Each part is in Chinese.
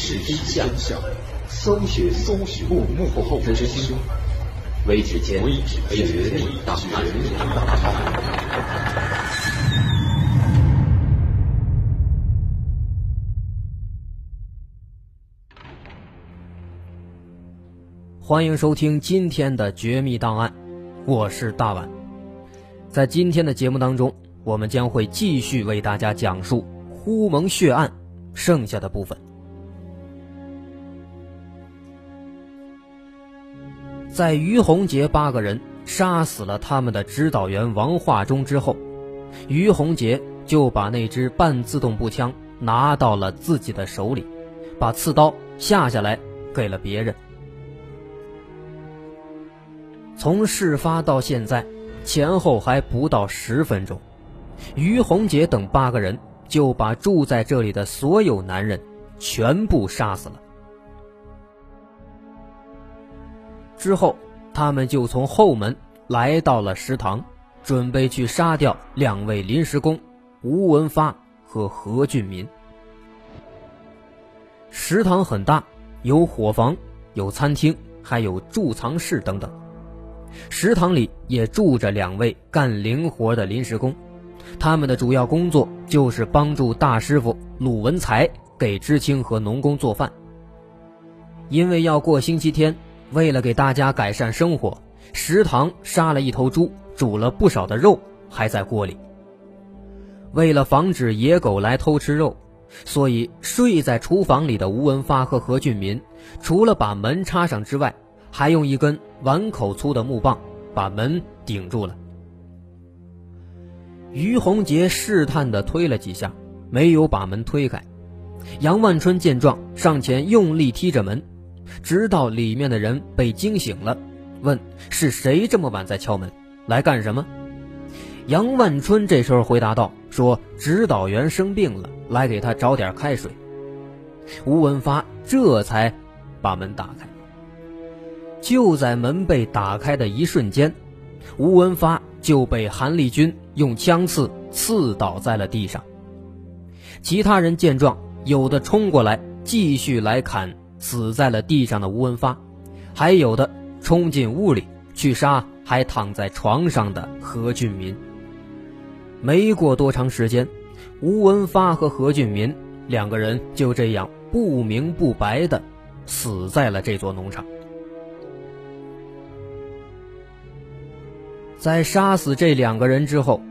就是真相，搜寻搜寻幕幕后真凶，微指尖绝密档案。欢迎收听今天的《绝密档案》，我是大碗。在今天的节目当中，我们将会继续为大家讲述呼蒙血案剩下的部分。在于洪杰八个人杀死了他们的指导员王化忠之后，于洪杰就把那支半自动步枪拿到了自己的手里，把刺刀下下来给了别人。从事发到现在，前后还不到十分钟，于洪杰等八个人就把住在这里的所有男人全部杀死了。之后，他们就从后门来到了食堂，准备去杀掉两位临时工吴文发和何俊民。食堂很大，有伙房、有餐厅，还有贮藏室等等。食堂里也住着两位干零活的临时工，他们的主要工作就是帮助大师傅鲁文才给知青和农工做饭。因为要过星期天，为了给大家改善生活，食堂杀了一头猪，煮了不少的肉还在锅里。为了防止野狗来偷吃肉，所以睡在厨房里的吴文发和何俊民，除了把门插上之外，还用一根碗口粗的木棒把门顶住了。于洪杰试探地推了几下，没有把门推开。杨万春见状，上前用力踢着门，直到里面的人被惊醒了，问：“是谁这么晚在敲门？来干什么？”杨万春这时候回答道：“说指导员生病了，来给他找点开水。”吴文发这才把门打开。就在门被打开的一瞬间，吴文发就被韩立军用枪刺刺倒在了地上。其他人见状，有的冲过来继续来砍死在了地上的吴文发，还有的冲进屋里去杀还躺在床上的何俊民。没过多长时间，吴文发和何俊民两个人就这样不明不白的死在了这座农场。在杀死这两个人之后，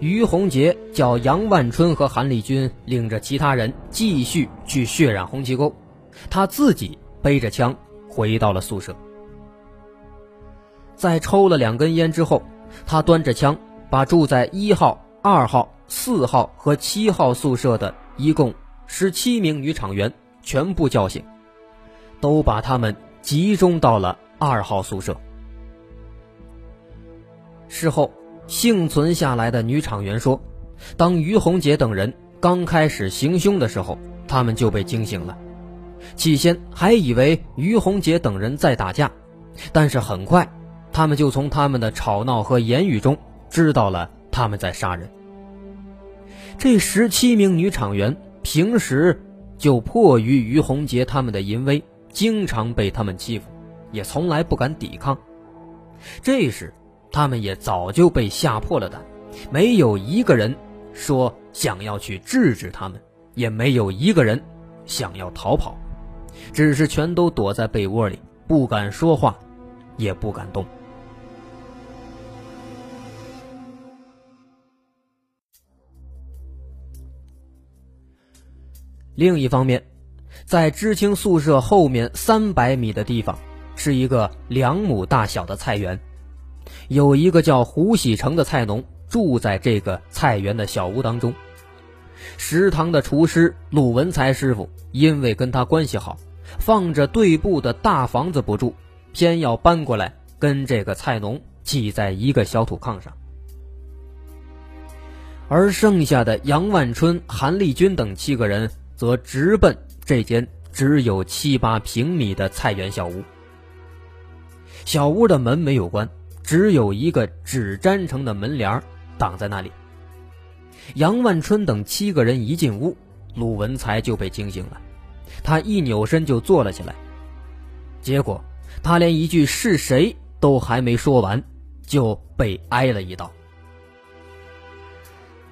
于洪杰叫杨万春和韩立军领着其他人继续去血染红旗沟，他自己背着枪回到了宿舍。在抽了两根烟之后，他端着枪把住在一号、二号、四号和七号宿舍的一共十七名女厂员全部叫醒，都把他们集中到了二号宿舍。事后，幸存下来的女厂员说：“当于洪杰等人刚开始行凶的时候，他们就被惊醒了。起先还以为于洪杰等人在打架，但是很快，他们就从他们的吵闹和言语中知道了他们在杀人。这十七名女厂员平时就迫于于洪杰他们的淫威，经常被他们欺负，也从来不敢抵抗。这时。”他们也早就被吓破了胆，没有一个人说想要去制止他们，也没有一个人想要逃跑，只是全都躲在被窝里，不敢说话，也不敢动。另一方面，在知青宿舍后面三百米的地方，是一个两亩大小的菜园。有一个叫胡喜成的菜农住在这个菜园的小屋当中。食堂的厨师鲁文才师傅因为跟他关系好，放着对部的大房子不住，偏要搬过来跟这个菜农挤在一个小土炕上。而剩下的杨万春、韩立军等七个人则直奔这间只有七八平米的菜园小屋。小屋的门没有关。只有一个纸粘成的门帘挡在那里。杨万春等七个人一进屋，鲁文才就被惊醒了。他一扭身就坐了起来。结果，他连一句是谁都还没说完，就被挨了一刀。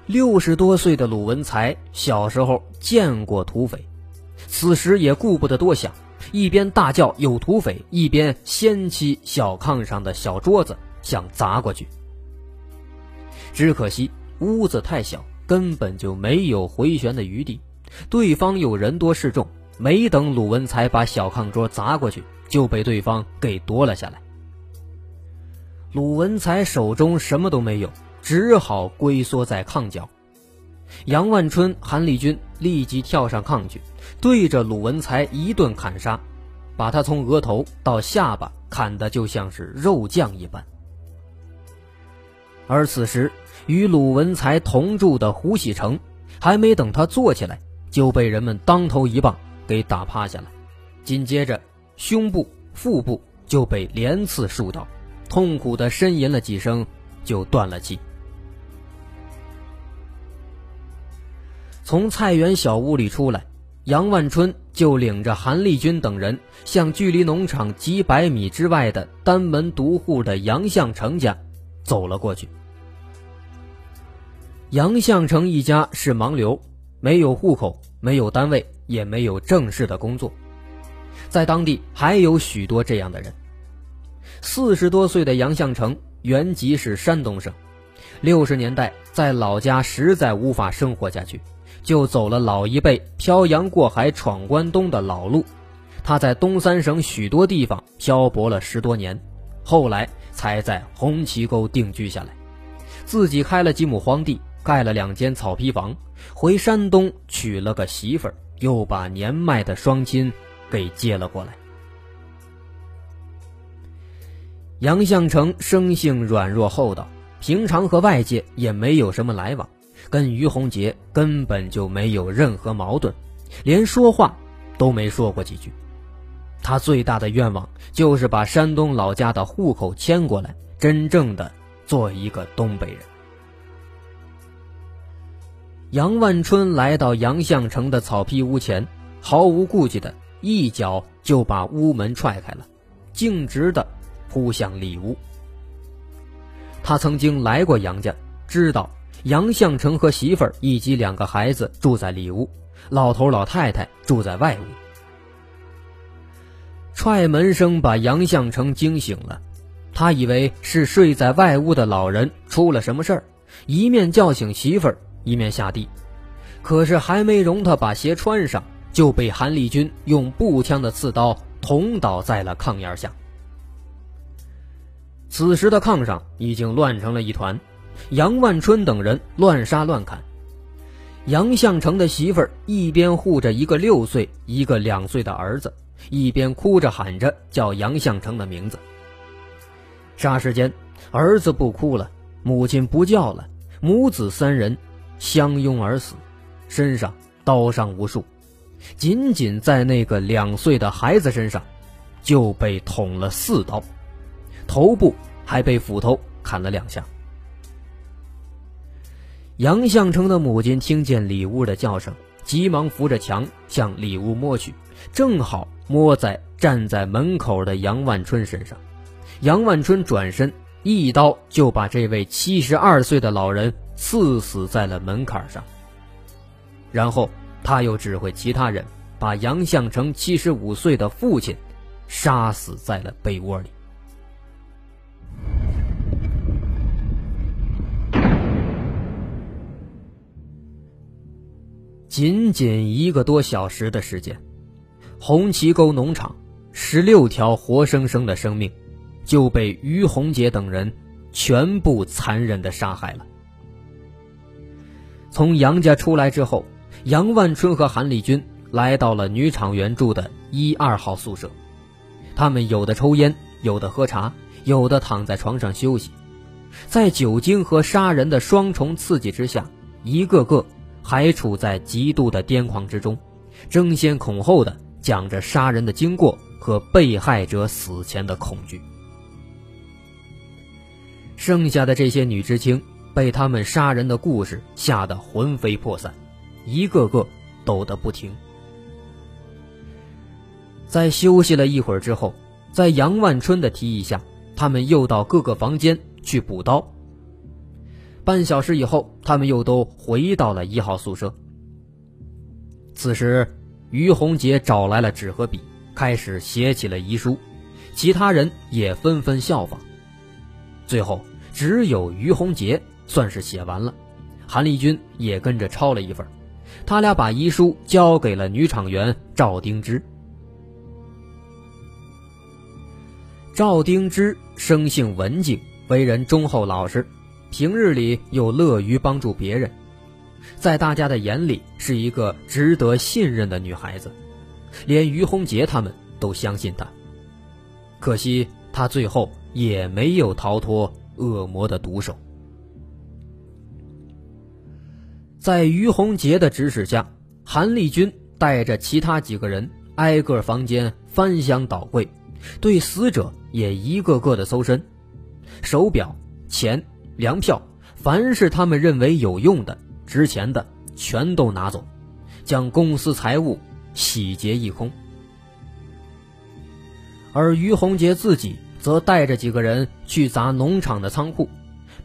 六十多岁的鲁文才小时候见过土匪，此时也顾不得多想，一边大叫有土匪，一边掀起小炕上的小桌子想砸过去。只可惜屋子太小，根本就没有回旋的余地。对方又人多势众，没等鲁文才把小炕桌砸过去，就被对方给夺了下来。鲁文才手中什么都没有，只好龟缩在炕角。杨万春、韩立军立即跳上炕去，对着鲁文才一顿砍杀，把他从额头到下巴砍得就像是肉酱一般。而此时，与鲁文才同住的胡喜成，还没等他坐起来，就被人们当头一棒给打趴下了。紧接着，胸部、腹部就被连刺数刀，痛苦的呻吟了几声，就断了气。从菜园小屋里出来，杨万春就领着韩立军等人向距离农场几百米之外的单门独户的杨向成家走了过去。杨向成一家是盲流，没有户口，没有单位，也没有正式的工作，在当地还有许多这样的人。四十多岁的杨向成原籍是山东省，六十年代在老家实在无法生活下去，就走了老一辈漂洋过海闯关东的老路。他在东三省许多地方漂泊了十多年，后来才在红旗沟定居下来，自己开了几亩荒地。盖了两间草坯房，回山东娶了个媳妇儿，又把年迈的双亲给接了过来。杨向成生性软弱厚道，平常和外界也没有什么来往，跟于洪杰根本就没有任何矛盾，连说话都没说过几句。他最大的愿望就是把山东老家的户口迁过来，真正的做一个东北人。杨万春来到杨向成的草坯屋前，毫无顾忌的一脚就把屋门踹开了，径直的扑向里屋。他曾经来过杨家，知道杨向成和媳妇儿以及两个孩子住在里屋，老头老太太住在外屋。踹门声把杨向成惊醒了，他以为是睡在外屋的老人出了什么事儿，一面叫醒媳妇儿。一面下地，可是还没容他把鞋穿上，就被韩立军用步枪的刺刀捅倒在了炕沿下。此时的炕上已经乱成了一团，杨万春等人乱杀乱砍。杨向成的媳妇儿一边护着一个六岁、一个两岁的儿子，一边哭着喊着叫杨向成的名字。霎时间，儿子不哭了，母亲不叫了，母子三人。相拥而死，身上刀伤无数，仅仅在那个两岁的孩子身上，就被捅了四刀，头部还被斧头砍了两下。杨向成的母亲听见里屋的叫声，急忙扶着墙向里屋摸去，正好摸在站在门口的杨万春身上。杨万春转身，一刀就把这位七十二岁的老人。刺死在了门槛上。然后他又指挥其他人把杨向成七十五岁的父亲杀死在了被窝里。仅仅一个多小时的时间，红旗沟农场十六条活生生的生命就被于洪杰等人全部残忍的杀害了。从杨家出来之后，杨万春和韩立军来到了女厂员住的一二号宿舍。他们有的抽烟，有的喝茶，有的躺在床上休息。在酒精和杀人的双重刺激之下，一个个还处在极度的癫狂之中，争先恐后的讲着杀人的经过和被害者死前的恐惧。剩下的这些女知青。被他们杀人的故事吓得魂飞魄散，一个个抖得不停。在休息了一会儿之后，在杨万春的提议下，他们又到各个房间去补刀。半小时以后，他们又都回到了一号宿舍。此时，于洪杰找来了纸和笔，开始写起了遗书，其他人也纷纷效仿。最后，只有于洪杰算是写完了，韩立军也跟着抄了一份。他俩把遗书交给了女厂员赵丁芝。赵丁芝生性文静，为人忠厚老实，平日里又乐于帮助别人，在大家的眼里是一个值得信任的女孩子，连于洪杰他们都相信她。可惜她最后也没有逃脱恶魔的毒手。在于洪杰的指使下，韩立军带着其他几个人挨个房间翻箱倒柜，对死者。也一个个的搜身，手表、钱、粮票，凡是他们认为有用的、值钱的，全都拿走，将公司财物洗劫一空。而于洪杰自己则带着几个人去砸农场的仓库，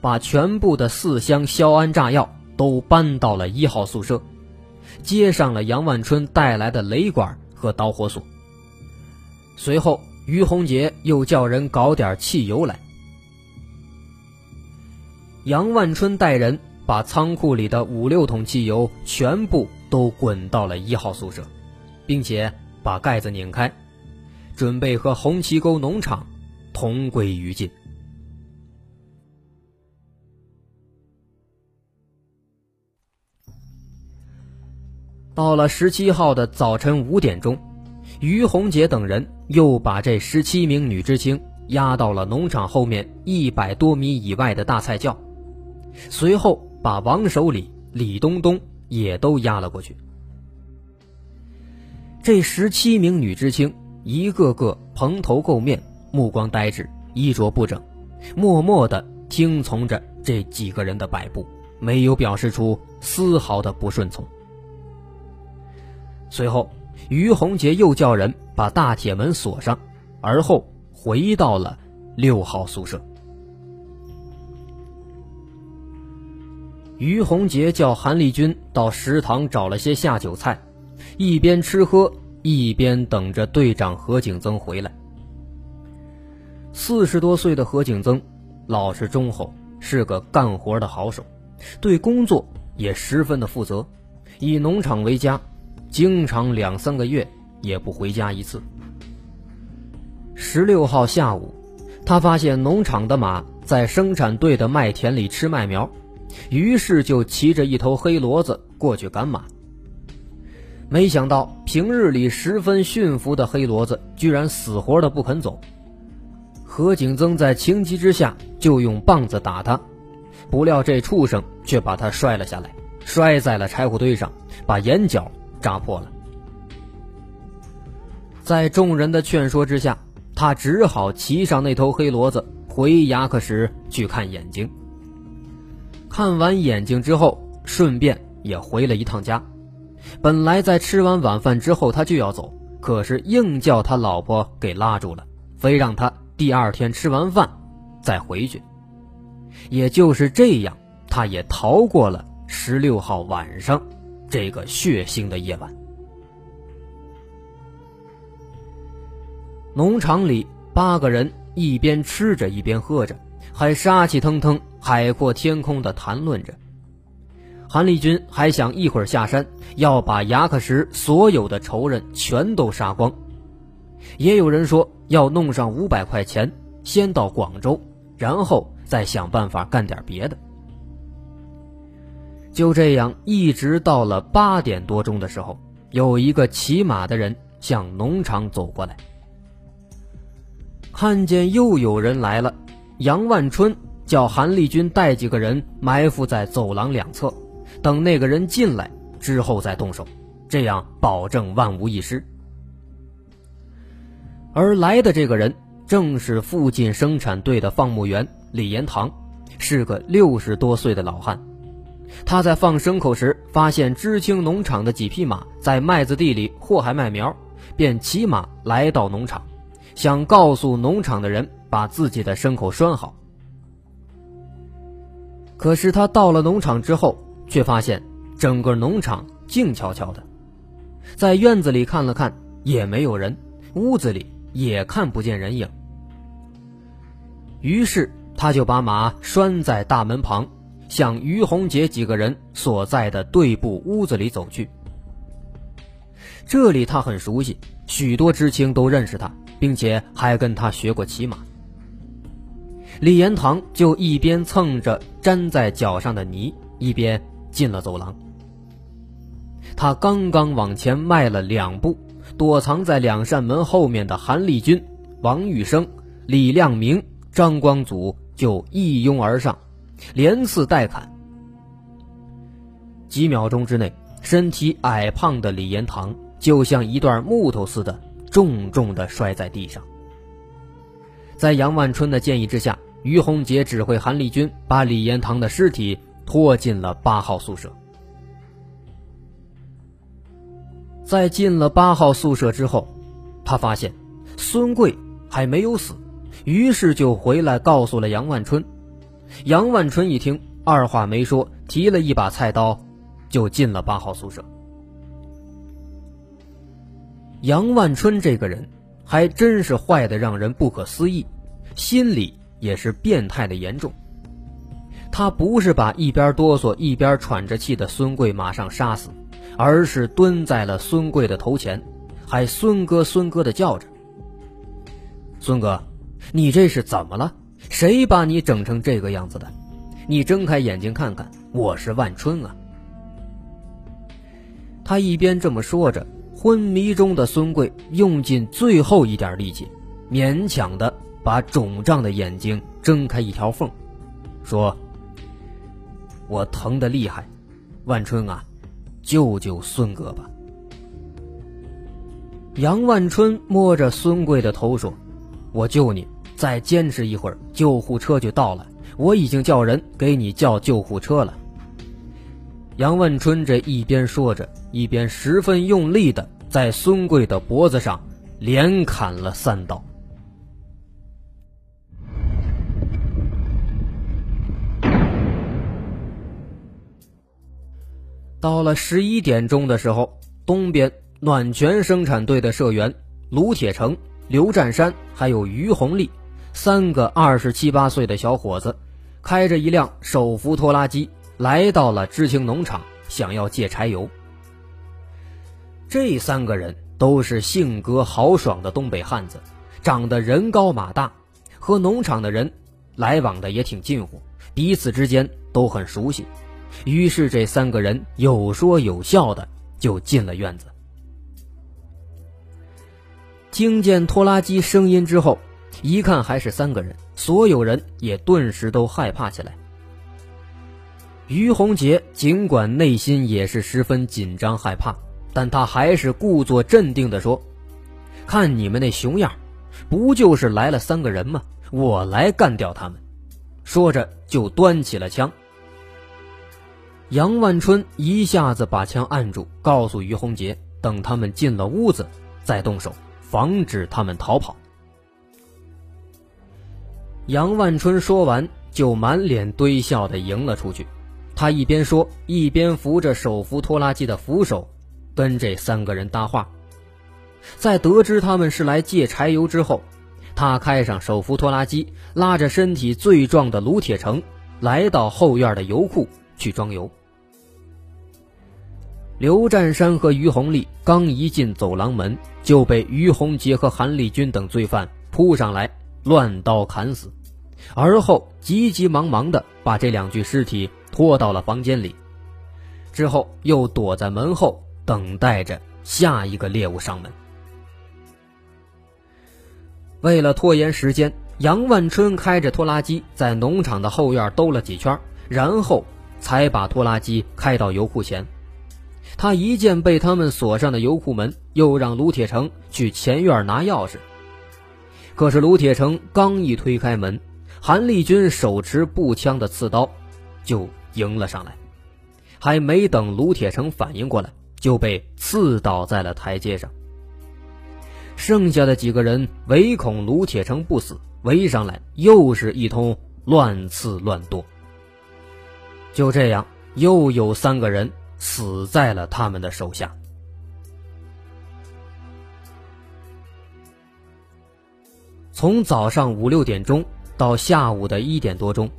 把全部的四箱硝铵炸药都搬到了一号宿舍，接上了杨万春带来的雷管和导火索。随后。于洪杰又叫人搞点汽油来。杨万春带人把仓库里的五六桶汽油全部都滚到了一号宿舍，并且把盖子拧开，准备和红旗沟农场同归于尽。到了十七号的早晨五点钟。于洪杰等人又把这十七名女知青押到了农场后面一百多米以外的大菜窖，随后把王守礼、李东东也都押了过去。这十七名女知青一个个蓬头垢面，目光呆滞，衣着不整，默默地听从着这几个人的摆布，没有表示出丝毫的不顺从。随后。于洪杰又叫人把大铁门锁上，而后回到了六号宿舍。于洪杰叫韩立军到食堂找了些下酒菜，一边吃喝一边等着队长何景增回来。四十多岁的何景增，老实忠厚，是个干活的好手，对工作也十分的负责，以农场为家。经常两三个月也不回家一次。十六号下午，他发现农场的马在生产队的麦田里吃麦苗，于是就骑着一头黑骡子过去赶马。没想到平日里十分驯服的黑骡子居然死活的不肯走。何景增在情急之下就用棒子打他，不料这畜生却把他摔了下来，摔在了柴火堆上，把眼角。扎破了，在众人的劝说之下，他只好骑上那头黑骡子回牙克石去看眼睛。看完眼睛之后，顺便也回了一趟家。本来在吃完晚饭之后他就要走，可是硬叫他老婆给拉住了，非让他第二天吃完饭再回去。也就是这样，他也逃过了十六号晚上。这个血腥的夜晚，农场里八个人一边吃着一边喝着，还杀气腾腾、海阔天空的谈论着。韩立军还想一会儿下山，要把牙克石所有的仇人全都杀光。也有人说要弄上五百块钱，先到广州，然后再想办法干点别的。就这样，一直到了八点多钟的时候，有一个骑马的人向农场走过来，看见又有人来了。杨万春叫韩立军带几个人埋伏在走廊两侧，等那个人进来之后再动手，这样保证万无一失。而来的这个人正是附近生产队的放牧员李延堂，是个六十多岁的老汉。他在放牲口时，发现知青农场的几匹马在麦子地里祸害麦苗，便骑马来到农场，想告诉农场的人把自己的牲口拴好。可是他到了农场之后，却发现整个农场静悄悄的，在院子里看了看也没有人，屋子里也看不见人影。于是他就把马拴在大门旁，向于洪杰几个人所在的队部屋子里走去。这里他很熟悉，许多知青都认识他，并且还跟他学过骑马。李延堂就一边蹭着粘在脚上的泥，一边进了走廊。他刚刚往前迈了两步，躲藏在两扇门后面的韩立军、王玉生、李亮明、张光祖就一拥而上，连刺带砍。几秒钟之内，身体矮胖的李延堂就像一段木头似的，重重的摔在地上。在杨万春的建议之下。于洪杰指挥韩立军把李延堂的尸体拖进了八号宿舍。在进了八号宿舍之后，他发现孙贵还没有死，于是就回来告诉了杨万春。杨万春一听，二话没说，提了一把菜刀，就进了八号宿舍。杨万春这个人还真是坏的让人不可思议，心里。也是变态的严重。他不是把一边哆嗦一边喘着气的孙贵马上杀死，而是蹲在了孙贵的头前，还“孙哥，孙哥”的叫着：“孙哥，你这是怎么了？谁把你整成这个样子的？你睁开眼睛看看，我是万春啊！”他一边这么说着，昏迷中的孙贵用尽最后一点力气，勉强的。把肿胀的眼睛睁开一条缝，说：“我疼的厉害，万春啊，救救孙哥吧。”杨万春摸着孙贵的头说：“我救你，再坚持一会儿，救护车就到了。我已经叫人给你叫救护车了。”杨万春这一边说着，一边十分用力的在孙贵的脖子上连砍了三刀。到了十一点钟的时候，东边暖泉生产队的社员卢铁成、刘占山还有于红利三个二十七八岁的小伙子，开着一辆手扶拖拉机来到了知青农场，想要借柴油。这三个人都是性格豪爽的东北汉子，长得人高马大，和农场的人来往的也挺近乎，彼此之间都很熟悉。于是，这三个人有说有笑的就进了院子。听见拖拉机声音之后，一看还是三个人，所有人也顿时都害怕起来。于洪杰尽管内心也是十分紧张害怕，但他还是故作镇定的说：“看你们那熊样，不就是来了三个人吗？我来干掉他们。”说着就端起了枪。杨万春一下子把枪按住，告诉于洪杰：“等他们进了屋子，再动手，防止他们逃跑。”杨万春说完，就满脸堆笑的迎了出去。他一边说，一边扶着手扶拖拉机的扶手，跟这三个人搭话。在得知他们是来借柴油之后，他开上手扶拖拉机，拉着身体最壮的卢铁成，来到后院的油库。去装油。刘占山和于洪立刚一进走廊门，就被于洪杰和韩立军等罪犯扑上来，乱刀砍死，而后急急忙忙的把这两具尸体拖到了房间里，之后又躲在门后等待着下一个猎物上门。为了拖延时间，杨万春开着拖拉机在农场的后院兜了几圈，然后。才把拖拉机开到油库前，他一见被他们锁上的油库门，又让卢铁成去前院拿钥匙。可是卢铁成刚一推开门，韩立军手持步枪的刺刀就迎了上来，还没等卢铁成反应过来，就被刺倒在了台阶上。剩下的几个人唯恐卢铁成不死，围上来又是一通乱刺乱剁。就这样，又有三个人死在了他们的手下。从早上五六点钟到下午的一点多钟，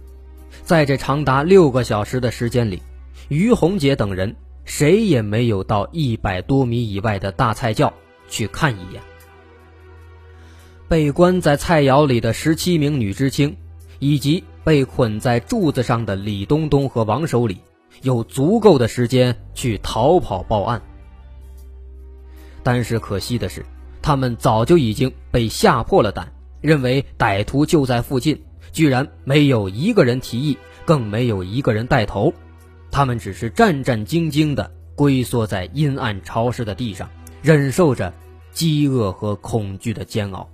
在这长达六个小时的时间里，于红杰等人谁也没有到一百多米以外的大菜窖去看一眼。被关在菜窑里的十七名女知青，以及被捆在柱子上的李东东和王守礼，有足够的时间去逃跑报案。但是可惜的是，他们早就已经被吓破了胆。认为歹徒就在附近，居然没有一个人提议，更没有一个人带头，他们只是战战兢兢地龟缩在阴暗潮湿的地上，忍受着饥饿和恐惧的煎熬，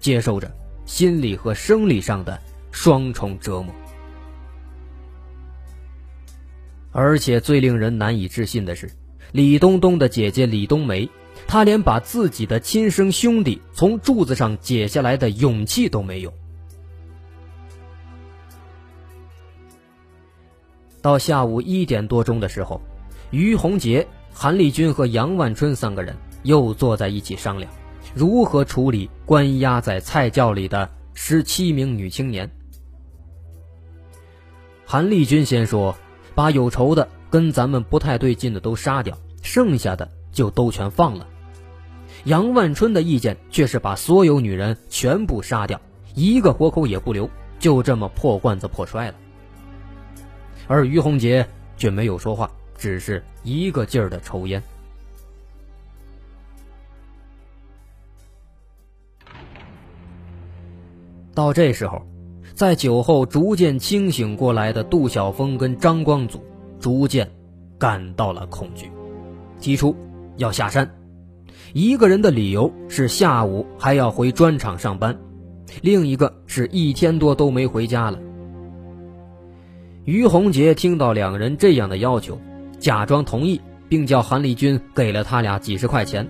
接受着心理和生理上的双重折磨。而且最令人难以置信的是，李东东的姐姐李冬梅。他连把自己的亲生兄弟从柱子上解下来的勇气都没有。到下午一点多钟的时候，于洪杰、韩立军和杨万春三个人又坐在一起商量，如何处理关押在菜窖里的十七名女青年。韩立军先说：“把有仇的、跟咱们不太对劲的都杀掉，剩下的就都全放了。”杨万春的意见却是把所有女人全部杀掉，一个活口也不留，就这么破罐子破摔了。而于洪杰却没有说话，只是一个劲儿的抽烟。到这时候，在酒后逐渐清醒过来的杜晓峰跟张光祖，逐渐感到了恐惧，提出要下山。一个人的理由是下午还要回砖厂上班，另一个是一天多都没回家了。于洪杰听到两人这样的要求，假装同意，并叫韩立军给了他俩几十块钱。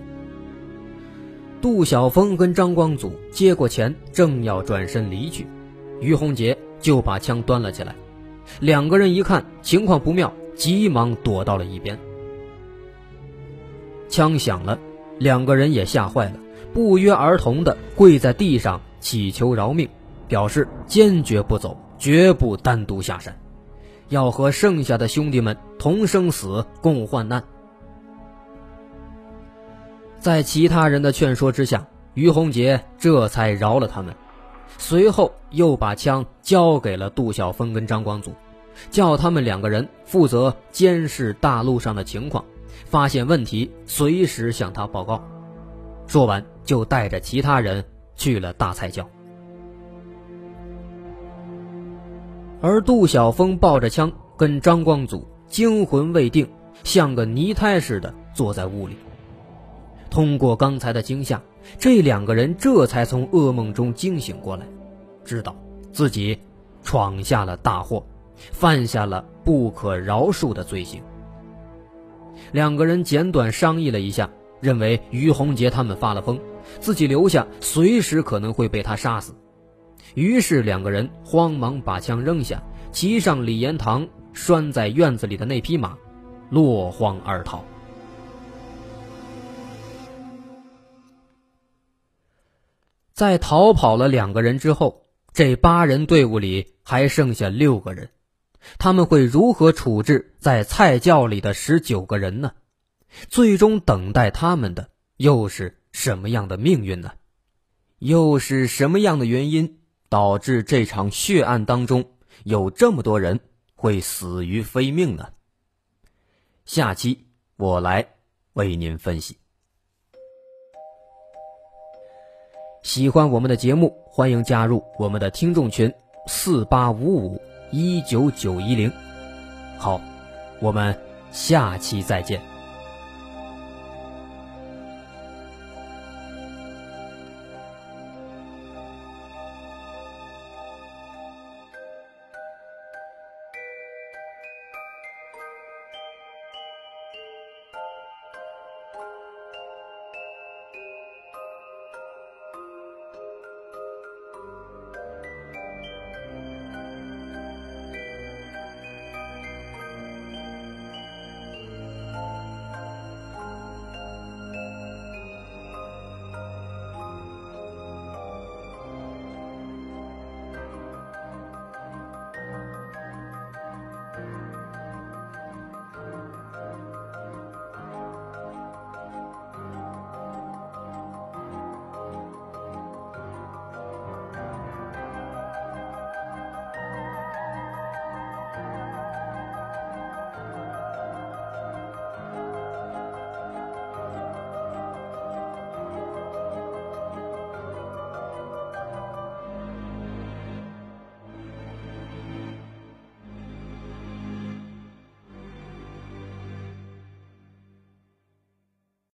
杜晓峰跟张光祖接过钱，正要转身离去，于洪杰就把枪端了起来。两个人一看情况不妙，急忙躲到了一边。枪响了。两个人也吓坏了，不约而同地跪在地上祈求饶命，表示坚决不走，绝不单独下山，要和剩下的兄弟们同生死，共患难。在其他人的劝说之下，于洪杰这才饶了他们，随后又把枪交给了杜晓峰跟张光祖，叫他们两个人负责监视大路上的情况。发现问题，随时向他报告。说完，就带着其他人去了大菜窖。而杜晓峰抱着枪，跟张光祖惊魂未定，像个泥胎似的坐在屋里。通过刚才的惊吓，这两个人这才从噩梦中惊醒过来，知道自己闯下了大祸，犯下了不可饶恕的罪行。两个人简短商议了一下，认为于洪杰他们发了疯，自己留下随时可能会被他杀死。于是两个人慌忙把枪扔下，骑上李延堂拴在院子里的那匹马，落荒而逃。在逃跑了两个人之后，这八人队伍里还剩下六个人。他们会如何处置在菜窖里的十九个人呢？最终等待他们的又是什么样的命运呢？又是什么样的原因导致这场血案当中有这么多人会死于非命呢？下期我来为您分析。喜欢我们的节目，欢迎加入我们的听众群四八五五。一九九一零，好，我们下期再见。